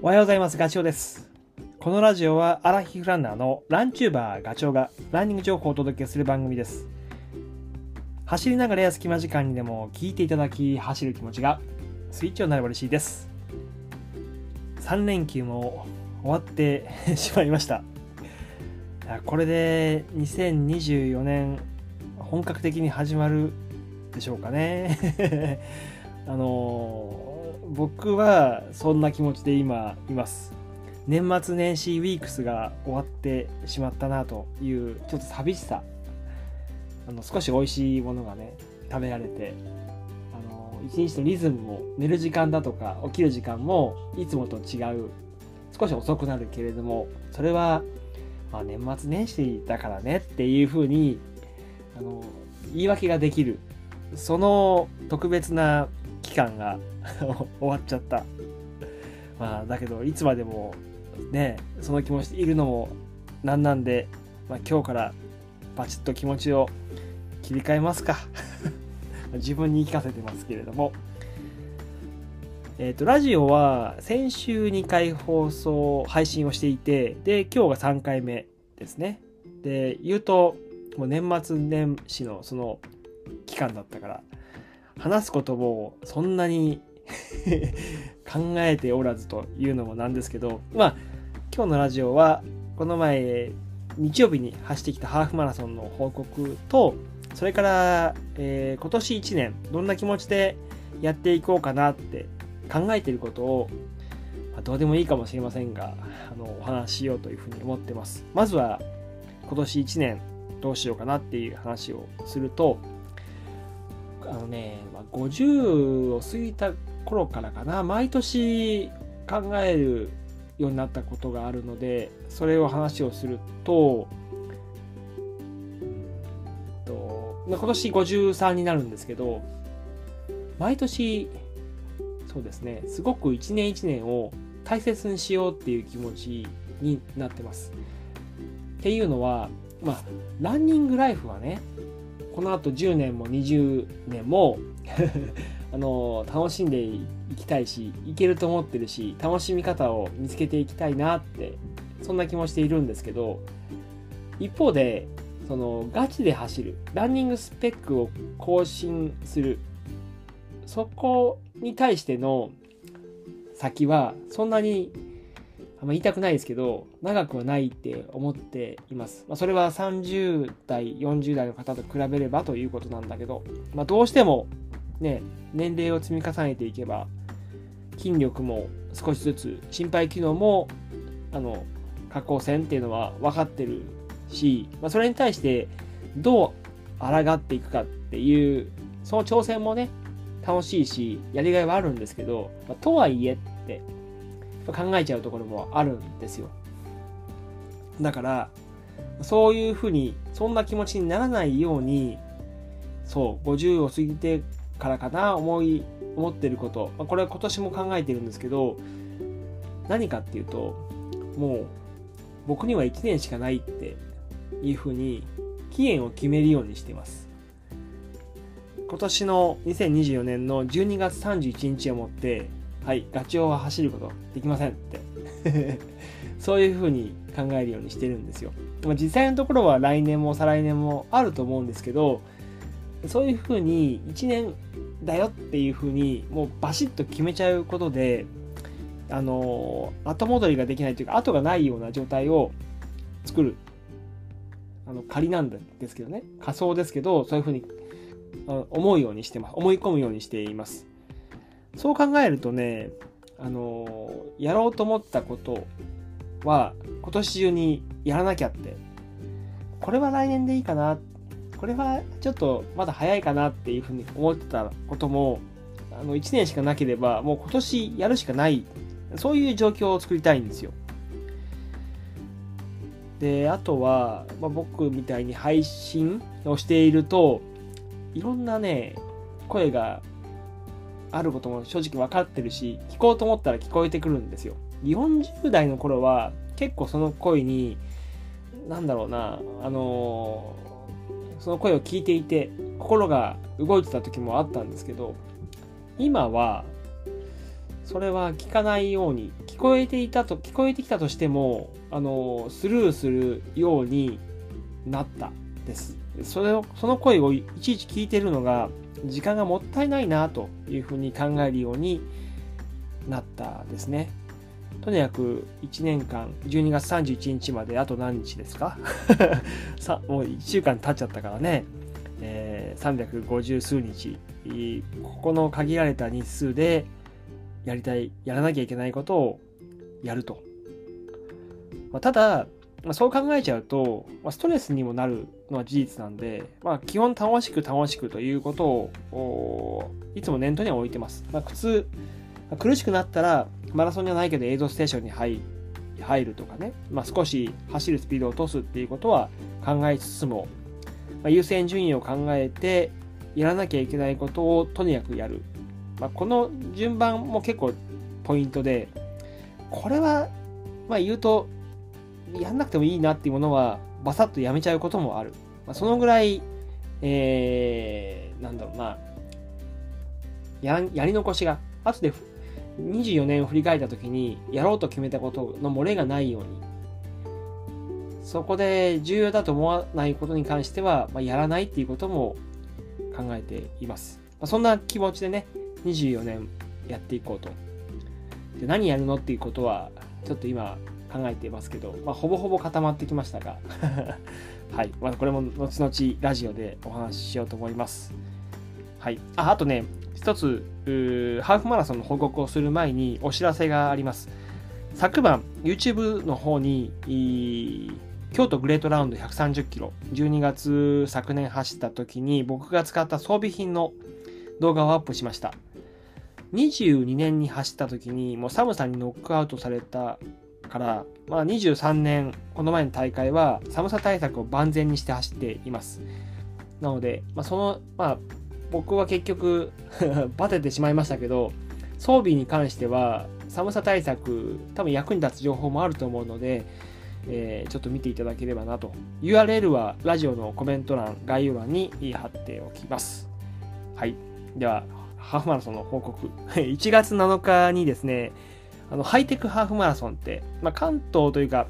おはようございます。ガチョウです。このラジオはアラヒフランナーのランチューバーガチョウがランニング情報をお届けする番組です。走りながらや隙間時間にでも聞いていただき走る気持ちがスイッチになれば嬉しいです。3連休も終わってしまいました。これで2024年本格的に始まるでしょうかね。あのー僕はそんな気持ちで今います。年末年始ウィークスが終わってしまったなというちょっと寂しさ。あの少し美味しいものがね食べられて、あの一日のリズムも寝る時間だとか起きる時間もいつもと違う少し遅くなるけれどもそれは、まあ、年末年始だからねっていうふうにあの言い訳ができるその特別な間が 終わっちゃった。まあ、だけど、いつまでもね、その気持ちでいるのもなんなんで、まあ、今日からバチッと気持ちを切り替えますか。自分に言い聞かせてますけれども。えっ、と、ラジオは先週2回放送、配信をしていて、で、今日が3回目ですね。で、言うと、もう年末年始のその期間だったから、話すこともそんなに 考えておらずというのもなんですけど、まあ、今日のラジオは、この前、日曜日に走ってきたハーフマラソンの報告と、それから、えー今年1年、どんな気持ちでやっていこうかなって考えていることを、まあどうでもいいかもしれませんが、あの、お話ししようというふうに思ってます。まずは、今年1年どうしようかなっていう話をすると、あのね、まあ、50を過ぎた頃からかな毎年考えるようになったことがあるのでそれを話をするとと今年53になるんですけど毎年そうですねすごく一年一年を大切にしようっていう気持ちになってます。っていうのはまあランニングライフはねこのあと10年も20年も あの楽しんでいきたいしいけると思ってるし楽しみ方を見つけていきたいなってそんな気持ちでいるんですけど一方でそのガチで走るランニングスペックを更新するそこに対しての先はそんなにあんま言いたくないですけど長くはないって思っています、まあ、それは30代40代の方と比べればということなんだけど、まあ、どうしてもね年齢を積み重ねていけば筋力も少しずつ心肺機能もあの下降線っていうのは分かってるし、まあ、それに対してどう抗っていくかっていうその挑戦もね楽しいしやりがいはあるんですけど、まあとはいえって考えちゃうところもあるんですよ。だからそういうふうにそんな気持ちにならないようにそう50を過ぎてからかな思い思ってること、これは今年も考えてるんですけど何かっていうともう僕には1年しかないっていうふうに期限を決めるようにしてます。今年の2024年の12月31日をもってはいガチョウは走ることできませんって。そういうふうに考えるようにしてるんですよ、まあ、実際のところは来年も再来年もあると思うんですけどそういうふうに1年だよっていうふうにもうバシッと決めちゃうことであの後戻りができないというか後がないような状態を作る。あの仮なんですけどね。仮想ですけどそういうふうにあ思うようにしてます。思い込むようにしていますそう考えるとねあのやろうと思ったことは今年中にやらなきゃって。これは来年でいいかな。これはちょっとまだ早いかなっていうふうに思ってたこともあの1年しかなければもう今年やるしかない。そういう状況を作りたいんですよ。であとは、まあ、僕みたいに配信をしているといろんなね声があることも正直分かってるし聞こうと思ったら聞こえてくるんですよ40代の頃は結構その声になんだろうなあのその声を聞いていて心が動いてた時もあったんですけど今はそれは聞かないように聞こえていたと、聞こえてきたとしても、あの、スルーするようになったです。それを、その声をいちいち聞いてるのが、時間がもったいないなというふうに考えるようになったですね。とにかく1年間、12月31日まであと何日ですか？さもう1週間経っちゃったからね、えー、350数日、ここの限られた日数でやりたい、やらなきゃいけないことをやると。まあ、ただ、まあ、そう考えちゃうと、まあ、ストレスにもなるのは事実なんで、まあ、基本楽しく楽しくということをいつも念頭には置いてます。まあ、苦痛、苦しくなったらマラソンじゃないけど映像ステーションに入入るとかね、まあ、少し走るスピードを落とすっていうことは考えつつも、まあ、優先順位を考えてやらなきゃいけないことをとにかくやる。まあ、この順番も結構ポイントで、これは、まあ言うと、やんなくてもいいなっていうものは、バサッとやめちゃうこともある。まあ、そのぐらい、えー、なんだろうな、ややり残しが、後で24年を振り返った時に、やろうと決めたことの漏れがないように、そこで重要だと思わないことに関しては、まあ、やらないっていうことも考えています。まあ、そんな気持ちでね、24年やっていこうと。で何やるのっていうことは、ちょっと今考えていますけど、まあ、ほぼほぼ固まってきましたが、はい。まあ、これも後々ラジオでお話ししようと思います。はい。あ、あとね、一つ、ハーフマラソンの報告をする前にお知らせがあります。昨晩、YouTube の方に、京都グレートラウンド130キロ、12月昨年走った時に僕が使った装備品の動画をアップしました。22年に走った時にもう寒さにノックアウトされたから、まあ、23年、この前の大会は寒さ対策を万全にして走っています。なので、まあ、その、まあ、僕は結局 バテてしまいましたけど、装備に関しては寒さ対策、多分役に立つ情報もあると思うので、えー、ちょっと見ていただければなと。URL はラジオのコメント欄、概要欄に貼っておきます。はい。では、ハーフマラソンの報告。1月7日にですね、あのハイテクハーフマラソンって、まあ、関東というか、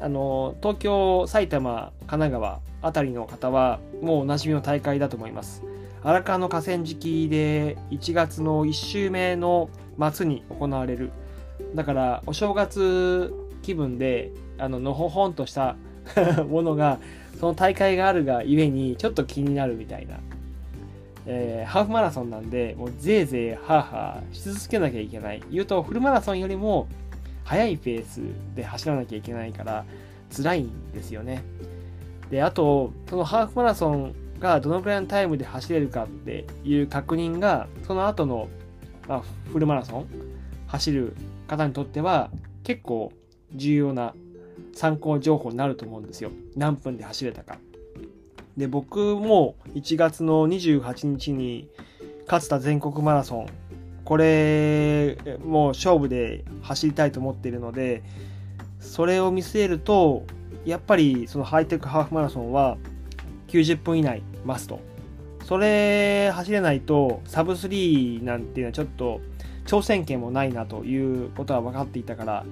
あの東京、埼玉、神奈川あたりの方はもうおなじみの大会だと思います。荒川の河川敷で1月の1週目の末に行われる。だからお正月気分であののほほんとした ものがその大会があるがゆえにちょっと気になるみたいなえー、ハーフマラソンなんで、もうぜいぜいハーハーし続けなきゃいけない。言うと、フルマラソンよりも速いペースで走らなきゃいけないから、辛いんですよね。で、あと、そのハーフマラソンがどのくらいのタイムで走れるかっていう確認が、その後の、まあ、フルマラソン走る方にとっては、結構重要な参考情報になると思うんですよ。何分で走れたか。で、僕も1月の28日に勝田全国マラソン、これ、もう勝負で走りたいと思っているので、それを見据えると、やっぱりそのハイテクハーフマラソンは90分以内マスト。それ走れないとサブ3なんていうのはちょっと挑戦権もないなということは分かっていたから、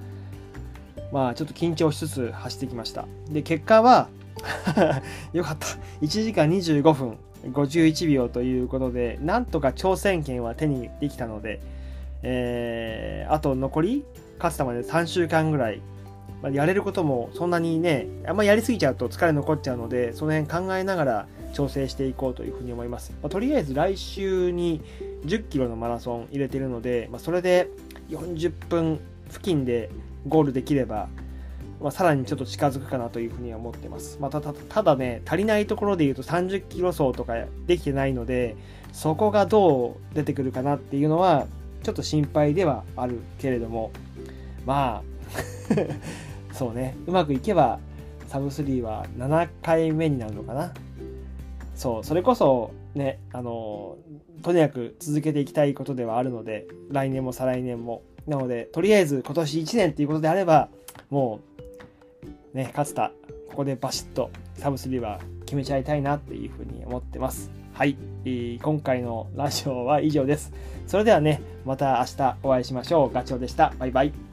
まあちょっと緊張しつつ走ってきました。で、結果は よかった。1時間25分51秒ということで、なんとか挑戦権は手にできたので、えー、あと残り勝つたまで3週間ぐらい、まあ、やれることもそんなにね、あんまりやりすぎちゃうと疲れ残っちゃうので、その辺考えながら調整していこうというふうに思います。まあ、とりあえず来週に10キロのマラソン入れてるので、まあ、それで40分付近でゴールできれば、まあ、さらにちょっと近づくかなというふうには思ってます。まあ、たただね、足りないところで言うと30キロ走とかできてないので、そこがどう出てくるかなっていうのは、ちょっと心配ではあるけれども、まあ そうね、うまくいけば、サブ3は7回目になるのかな。そう、それこそね、あの、とにかく続けていきたいことではあるので、来年も再来年も。なので、とりあえず今年1年っていうことであれば、もうね、勝田、ここでバシッとサブ3は決めちゃいたいなっていうふうに思ってます。はい、今回のラジオは以上です。それではね、また明日お会いしましょう。ガチョウでした。バイバイ。